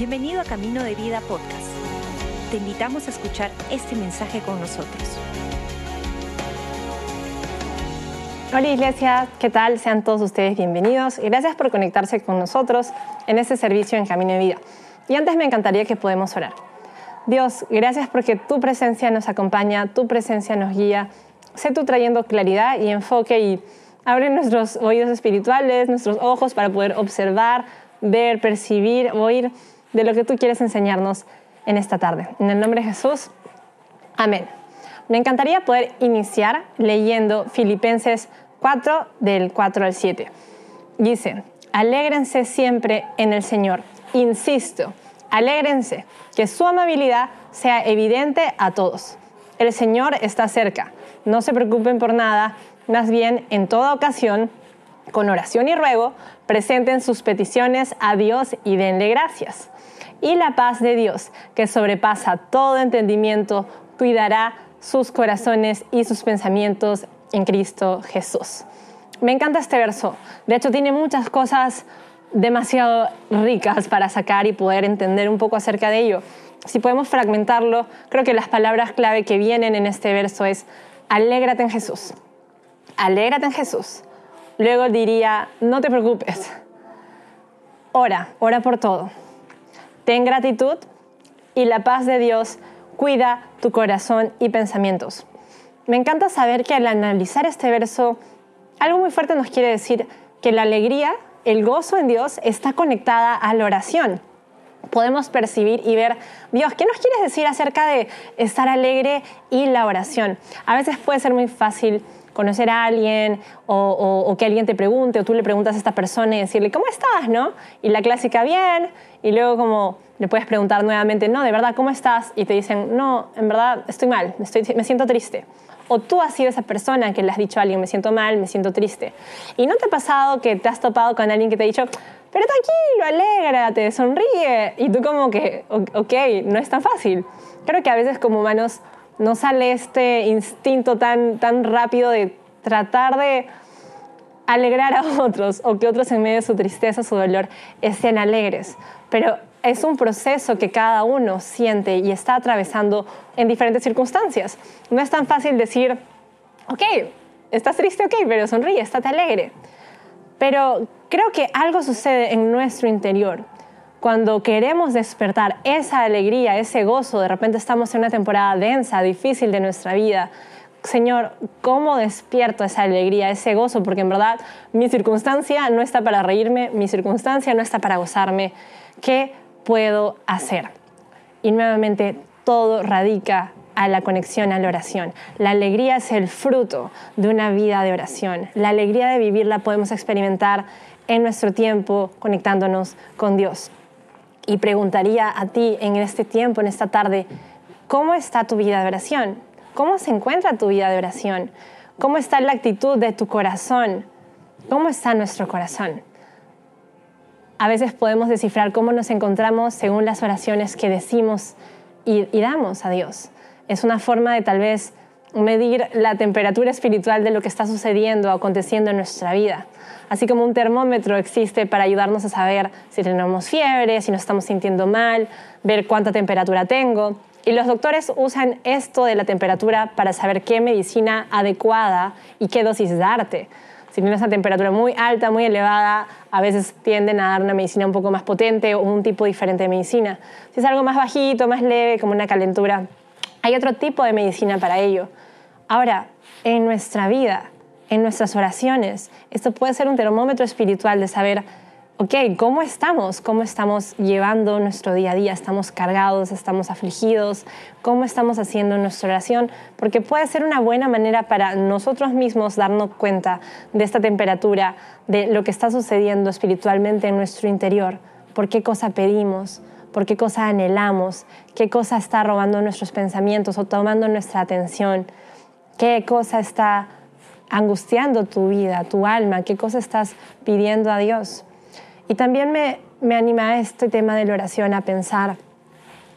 Bienvenido a Camino de Vida Podcast. Te invitamos a escuchar este mensaje con nosotros. Hola Iglesia, ¿qué tal? Sean todos ustedes bienvenidos y gracias por conectarse con nosotros en este servicio en Camino de Vida. Y antes me encantaría que podamos orar. Dios, gracias porque tu presencia nos acompaña, tu presencia nos guía. Sé tú trayendo claridad y enfoque y abre nuestros oídos espirituales, nuestros ojos para poder observar, ver, percibir, oír de lo que tú quieres enseñarnos en esta tarde. En el nombre de Jesús, amén. Me encantaría poder iniciar leyendo Filipenses 4 del 4 al 7. Dice, alégrense siempre en el Señor. Insisto, alégrense, que su amabilidad sea evidente a todos. El Señor está cerca. No se preocupen por nada, más bien en toda ocasión, con oración y ruego, presenten sus peticiones a Dios y denle gracias y la paz de Dios, que sobrepasa todo entendimiento, cuidará sus corazones y sus pensamientos en Cristo Jesús. Me encanta este verso. De hecho, tiene muchas cosas demasiado ricas para sacar y poder entender un poco acerca de ello. Si podemos fragmentarlo, creo que las palabras clave que vienen en este verso es alégrate en Jesús. Alégrate en Jesús. Luego diría, no te preocupes. Ora, ora por todo ten gratitud y la paz de Dios cuida tu corazón y pensamientos. Me encanta saber que al analizar este verso, algo muy fuerte nos quiere decir que la alegría, el gozo en Dios está conectada a la oración. Podemos percibir y ver, Dios, ¿qué nos quieres decir acerca de estar alegre y la oración? A veces puede ser muy fácil conocer a alguien o, que alguien te pregunte o tú le preguntas a esta persona y decirle, ¿cómo estás? ¿no? Y la clásica, bien. Y luego como le puedes preguntar nuevamente, no, de verdad, ¿cómo estás? Y te dicen, no, en verdad, estoy mal, estoy, me siento triste. O tú has sido esa persona que le has dicho a alguien, me siento mal, me siento triste. Y no te ha pasado que te has topado con alguien que te ha dicho, pero tranquilo, alégrate, sonríe. Y tú como que, ok, no es tan fácil. Creo que a veces como humanos no sale este instinto tan, tan rápido de tratar de alegrar a otros o que otros en medio de su tristeza, su dolor, estén alegres. Pero es un proceso que cada uno siente y está atravesando en diferentes circunstancias. No es tan fácil decir, ok, estás triste, ok, pero sonríe, estate alegre. Pero creo que algo sucede en nuestro interior cuando queremos despertar esa alegría, ese gozo, de repente estamos en una temporada densa, difícil de nuestra vida. Señor, ¿cómo despierto esa alegría, ese gozo? Porque en verdad mi circunstancia no está para reírme, mi circunstancia no está para gozarme. ¿Qué puedo hacer? Y nuevamente todo radica a la conexión a la oración. La alegría es el fruto de una vida de oración. La alegría de vivirla podemos experimentar en nuestro tiempo conectándonos con Dios y preguntaría a ti en este tiempo, en esta tarde, ¿cómo está tu vida de oración? ¿Cómo se encuentra tu vida de oración? ¿Cómo está la actitud de tu corazón? ¿Cómo está nuestro corazón? A veces podemos descifrar cómo nos encontramos según las oraciones que decimos y, damos a Dios. Es una forma de tal vez medir la temperatura espiritual de lo que está sucediendo o aconteciendo en nuestra vida. Así como un termómetro existe para ayudarnos a saber si tenemos fiebre, si nos estamos sintiendo mal, ver cuánta temperatura tengo. Y los doctores usan esto de la temperatura para saber qué medicina adecuada y qué dosis darte. Si tienes una temperatura muy alta, muy elevada, a veces tienden a dar una medicina un poco más potente o un tipo diferente de medicina. Si es algo más bajito, más leve, como una calentura, hay otro tipo de medicina para ello. Ahora, en nuestra vida, en nuestras oraciones, esto puede ser un termómetro espiritual de saber, ok, ¿cómo estamos? ¿Cómo estamos llevando nuestro día a día? ¿Estamos cargados? ¿Estamos afligidos? ¿Cómo estamos haciendo nuestra oración? Porque puede ser una buena manera para nosotros mismos darnos cuenta de esta temperatura, de lo que está sucediendo espiritualmente en nuestro interior, por qué cosa pedimos, por qué cosa anhelamos, qué cosa está robando nuestros pensamientos o tomando nuestra atención qué cosa está angustiando tu vida, tu alma, qué cosa estás pidiendo a Dios. Y también me, me anima este tema de la oración a pensar,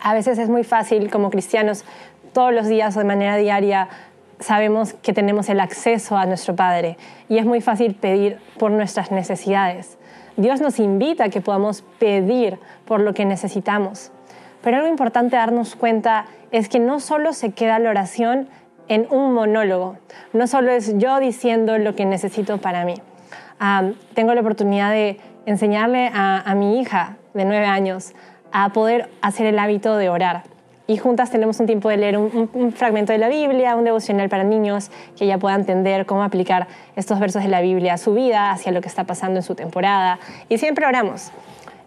a veces es muy fácil como cristianos todos los días o de manera diaria sabemos que tenemos el acceso a nuestro Padre y es muy fácil pedir por nuestras necesidades. Dios nos invita a que podamos pedir por lo que necesitamos. Pero algo importante darnos cuenta es que no solo se queda la oración en un monólogo, no solo es yo diciendo lo que necesito para mí. tengo la oportunidad de enseñarle a mi hija de nueve años a poder hacer el hábito de orar y juntas tenemos un tiempo de leer un, fragmento de la Biblia, un devocional para niños, que ella pueda entender cómo aplicar estos versos de la Biblia a su vida, hacia lo que está pasando en su temporada. Y siempre oramos.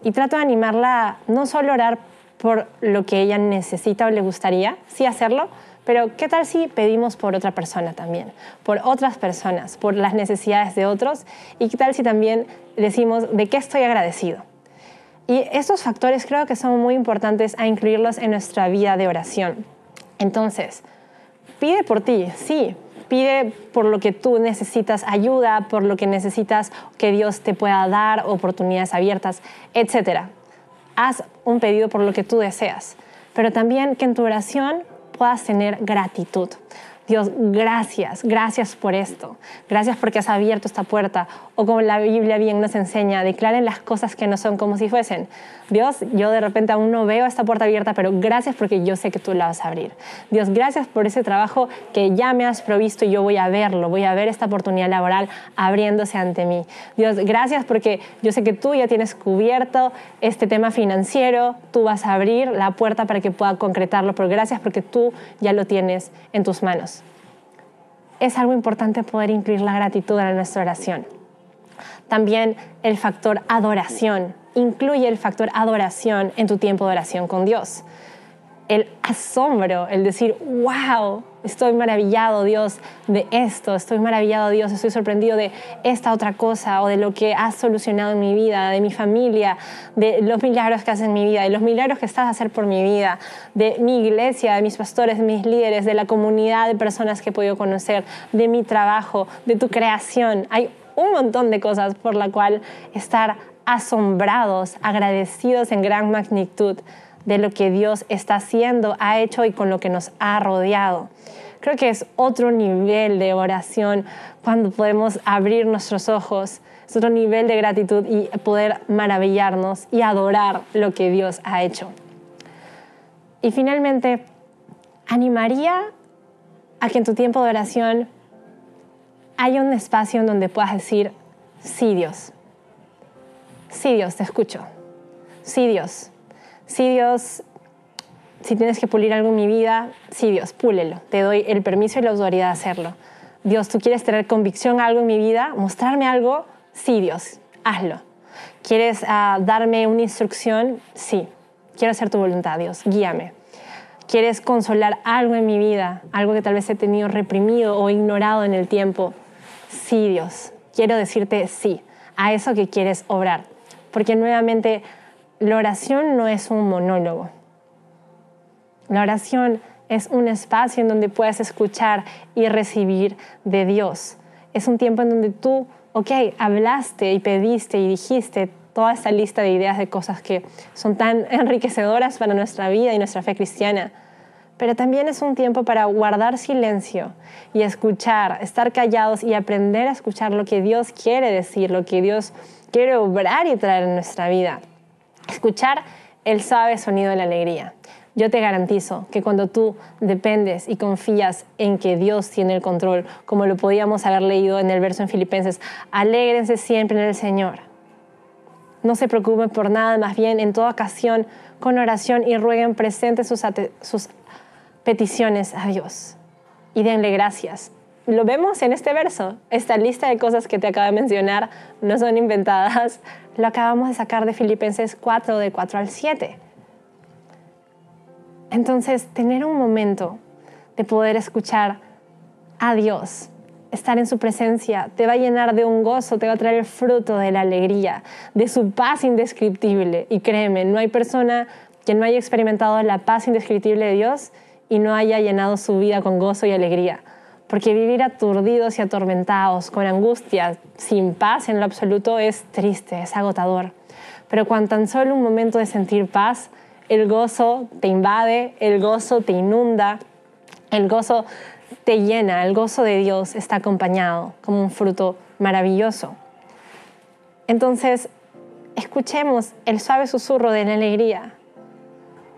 Y trato de animarla no solo a orar por lo que ella necesita o le gustaría, sí hacerlo, pero ¿qué tal si pedimos por otra persona también? Por otras personas, por las necesidades de otros. ¿Y qué tal si también decimos de qué estoy agradecido? Y estos factores creo que son muy importantes a incluirlos en nuestra vida de oración. Entonces, pide por ti, sí, pide por lo que tú necesitas ayuda, por lo que necesitas que Dios te pueda dar, oportunidades abiertas, etc. Haz un pedido por lo que tú deseas, pero también que en tu oración puedas tener gratitud. Dios, gracias, gracias por esto, gracias porque has abierto esta puerta. O como la Biblia bien nos enseña, declaren las cosas que no son como si fuesen. Dios, yo de repente aún no veo esta puerta abierta, pero gracias porque yo sé que tú la vas a abrir. Dios, gracias por ese trabajo que ya me has provisto y yo voy a verlo, voy a ver esta oportunidad laboral abriéndose ante mí. Dios, gracias porque yo sé que tú ya tienes cubierto este tema financiero, tú vas a abrir la puerta para que pueda concretarlo, pero gracias porque tú ya lo tienes en tus manos es algo importante poder incluir la gratitud en nuestra oración. También el factor adoración. Incluye el factor adoración en tu tiempo de oración con Dios. El asombro, el decir, wow, estoy maravillado Dios de esto, estoy maravillado Dios, estoy sorprendido de esta otra cosa o de lo que has solucionado en mi vida, de mi familia, de los milagros que haces en mi vida, de los milagros que estás a hacer por mi vida, de mi iglesia, de mis pastores, de mis líderes, de la comunidad de personas que he podido conocer, de mi trabajo, de tu creación. Hay un montón de cosas por la cual estar asombrados, agradecidos en gran magnitud de lo que Dios está haciendo, ha hecho y con lo que nos ha rodeado. Creo que es otro nivel de oración cuando podemos abrir nuestros ojos, es otro nivel de gratitud y poder maravillarnos y adorar lo que Dios ha hecho. Y finalmente, animaría a que en tu tiempo de oración haya un espacio en donde puedas decir, sí Dios, sí Dios, te escucho, sí Dios, sí Dios, si tienes que pulir algo en mi vida, sí Dios, púlelo. Te doy el permiso y la autoridad de hacerlo. Dios, tú quieres tener convicción algo en mi vida, mostrarme algo, sí Dios, hazlo. ¿Quieres ah, darme una instrucción? Sí. Quiero hacer tu voluntad, Dios, guíame. ¿Quieres consolar algo en mi vida? Algo que tal vez he tenido reprimido o ignorado en el tiempo. Sí, Dios. Quiero decirte sí a eso que quieres obrar. Porque nuevamente la oración no es un monólogo. La oración es un espacio en donde puedes escuchar y recibir de Dios. Es un tiempo en donde tú, ok, hablaste y pediste y dijiste toda esta lista de ideas de cosas que son tan enriquecedoras para nuestra vida y nuestra fe cristiana. Pero también es un tiempo para guardar silencio y escuchar, estar callados y aprender a escuchar lo que Dios quiere decir, lo que Dios quiere obrar y traer en nuestra vida escuchar el suave sonido de la alegría. Yo te garantizo que cuando tú dependes y confías en que Dios tiene el control, como lo podíamos haber leído en el verso en Filipenses, alégrense siempre en el Señor. No se preocupen por nada, más bien en toda ocasión, con oración y rueguen presentes sus, sus peticiones a Dios. Y denle gracias lo vemos en este verso. Esta lista de cosas que te acabo de mencionar no son inventadas, lo acabamos de sacar de Filipenses 4, de 4 al 7. Entonces, tener un momento de poder escuchar a Dios, estar en su presencia, te va a llenar de un gozo, te va a traer el fruto de la alegría, de su paz indescriptible. Y créeme, no hay persona que no haya experimentado la paz indescriptible de Dios y no haya llenado su vida con gozo y alegría porque vivir aturdidos y atormentados, con angustia, sin paz en lo absoluto, es triste, es agotador. Pero cuando tan solo un momento de sentir paz, el gozo te invade, el gozo te inunda, el gozo te llena, el gozo de Dios está acompañado como un fruto maravilloso. Entonces, escuchemos el suave susurro de la alegría.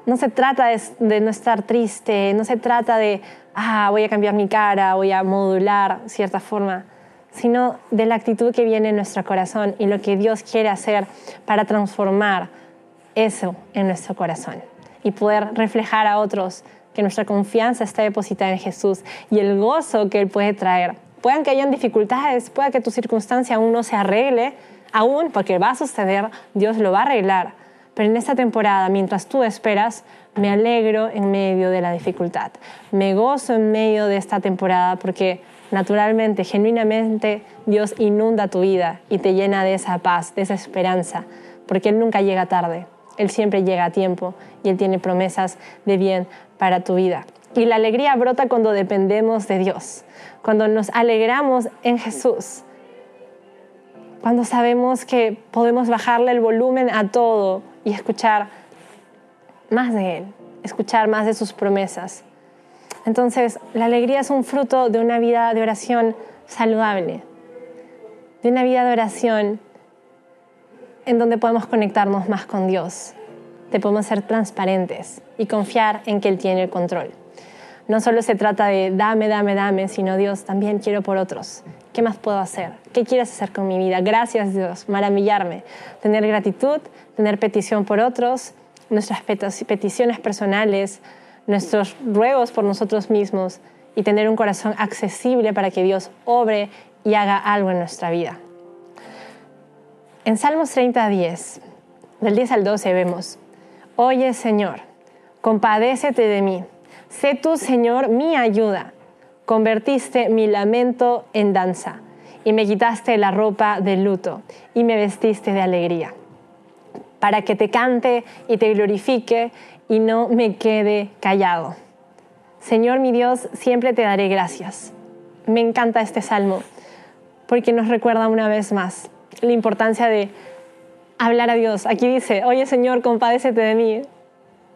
No se trata de, no estar triste, no se trata de, ah, voy a cambiar mi cara, voy a modular cierta forma, sino de la actitud que viene en nuestro corazón y lo que Dios quiere hacer para transformar eso en nuestro corazón y poder reflejar a otros que nuestra confianza está depositada en Jesús y el gozo que Él puede traer. Puedan que hayan dificultades, pueda que tu circunstancia aún no se arregle, aún porque va a suceder, Dios lo va a arreglar. Pero en esta temporada, mientras tú esperas, me alegro en medio de la dificultad. Me gozo en medio de esta temporada porque naturalmente, genuinamente, Dios inunda tu vida y te llena de esa paz, de esa esperanza, porque Él nunca llega tarde. Él siempre llega a tiempo y Él tiene promesas de bien para tu vida. Y la alegría brota cuando dependemos de Dios, cuando nos alegramos en Jesús, cuando sabemos que podemos bajarle el volumen a todo y escuchar más de Él, escuchar más de sus promesas. Entonces, la alegría es un fruto de una vida de oración saludable, de una vida de oración en donde podemos conectarnos más con Dios, te podemos ser transparentes y confiar en que Él tiene el control. No solo se trata de dame, dame, dame, sino Dios, también quiero por otros. ¿Qué más puedo hacer? ¿Qué quieres hacer con mi vida? Gracias Dios, maravillarme, tener gratitud, tener petición por otros, nuestras peticiones personales, nuestros ruegos por nosotros mismos y tener un corazón accesible para que Dios obre y haga algo en nuestra vida. En Salmos 30, 10, del 10 al 12 vemos, Oye Señor, compadécete de mí, sé tú Señor mi ayuda, convertiste mi lamento en danza y me quitaste la ropa de luto y me vestiste de alegría, para que te cante y te glorifique y no me quede callado. Señor mi Dios, siempre te daré gracias. Me encanta este salmo porque nos recuerda una vez más la importancia de hablar a Dios. Aquí dice, oye Señor, compadécete de mí.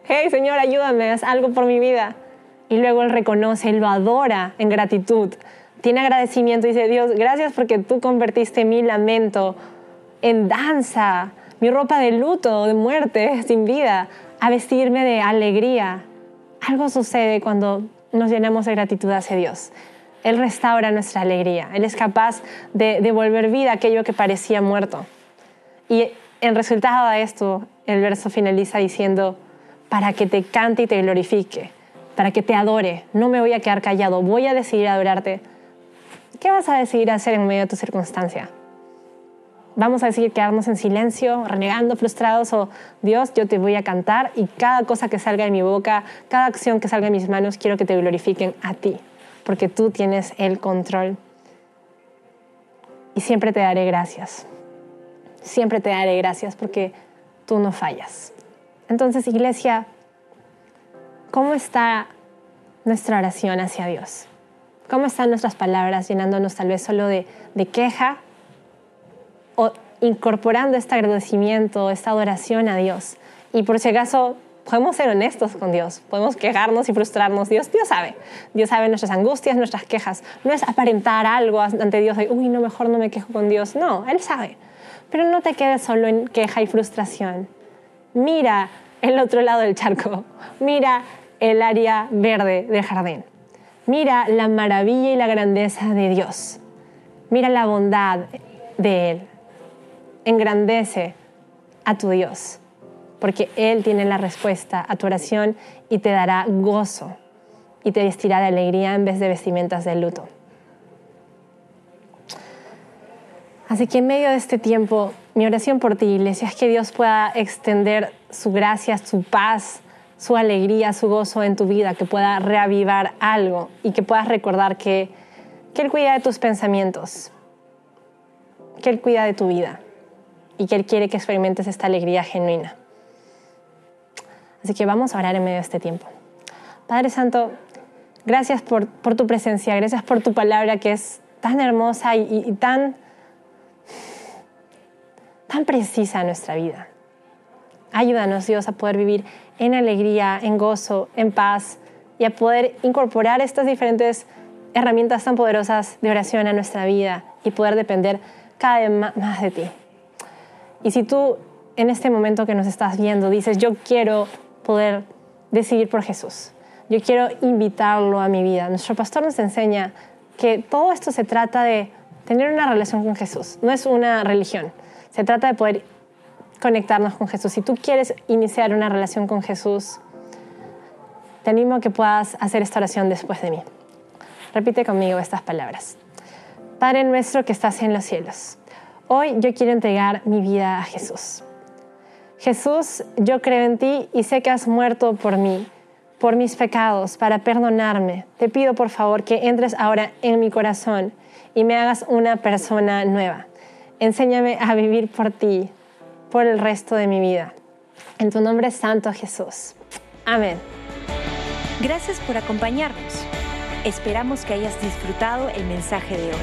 Hey Señor, ayúdame, haz algo por mi vida. Y luego Él reconoce, Él lo adora en gratitud. Tiene agradecimiento y dice, Dios, gracias porque tú convertiste mi lamento en danza, mi ropa de luto, de muerte, sin vida, a vestirme de alegría. Algo sucede cuando nos llenamos de gratitud hacia Dios. Él restaura nuestra alegría. Él es capaz de devolver vida a aquello que parecía muerto. Y en resultado de esto, el verso finaliza diciendo, para que te cante y te glorifique, para que te adore. No me voy a quedar callado, voy a decidir adorarte. ¿Qué vas a decidir hacer en medio de tu circunstancia? ¿Vamos a decidir quedarnos en silencio, renegando, frustrados o Dios, yo te voy a cantar y cada cosa que salga de mi boca, cada acción que salga de mis manos, quiero que te glorifiquen a ti? porque tú tienes el control. Y siempre te daré gracias. Siempre te daré gracias porque tú no fallas. Entonces, iglesia, ¿cómo está nuestra oración hacia Dios? ¿Cómo están nuestras palabras llenándonos tal vez solo de, de queja o incorporando este agradecimiento, esta adoración a Dios? Y por si acaso podemos ser honestos con Dios, podemos quejarnos y frustrarnos. Dios, Dios sabe, Dios sabe nuestras angustias, nuestras quejas. No es aparentar algo ante Dios de, uy, no, mejor no me quejo con Dios. No, Él sabe. Pero no te quedes solo en queja y frustración. Mira el otro lado del charco. Mira el área verde del jardín. Mira la maravilla y la grandeza de Dios. Mira la bondad de Él. Engrandece a tu Dios porque Él tiene la respuesta a tu oración y te dará gozo y te vestirá de alegría en vez de vestimentas de luto. Así que en medio de este tiempo, mi oración por ti, iglesia, es que Dios pueda extender su gracia, su paz, su alegría, su gozo en tu vida, que pueda reavivar algo y que puedas recordar que, que Él cuida de tus pensamientos, que Él cuida de tu vida y que Él quiere que experimentes esta alegría genuina. Así que vamos a orar en medio de este tiempo. Padre Santo, gracias por, tu presencia, gracias por tu palabra que es tan hermosa y, tan, tan precisa en nuestra vida. Ayúdanos, Dios, a poder vivir en alegría, en gozo, en paz y a poder incorporar estas diferentes herramientas tan poderosas de oración a nuestra vida y poder depender cada vez más de ti. Y si tú en este momento que nos estás viendo dices, yo quiero poder decidir por Jesús, yo quiero invitarlo a mi vida, nuestro pastor nos enseña que todo esto se trata de tener una relación con Jesús, no es una religión, se trata de poder conectarnos con Jesús. Si tú quieres iniciar una relación con Jesús, te animo a que puedas hacer esta oración después de mí. Repite conmigo estas palabras. Padre nuestro que estás en los cielos, hoy yo quiero entregar mi vida a Jesús. Jesús, yo creo en ti y sé que has muerto por mí, por mis pecados, para perdonarme. Te pido por favor que entres ahora en mi corazón y me hagas una persona nueva. Enséñame a vivir por ti, por el resto de mi vida. En tu nombre santo Jesús. Amén. Gracias por acompañarnos. Esperamos que hayas disfrutado el mensaje de hoy.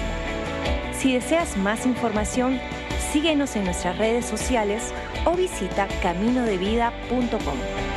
Si deseas más información, síguenos en nuestras redes sociales o visita caminodevida.com.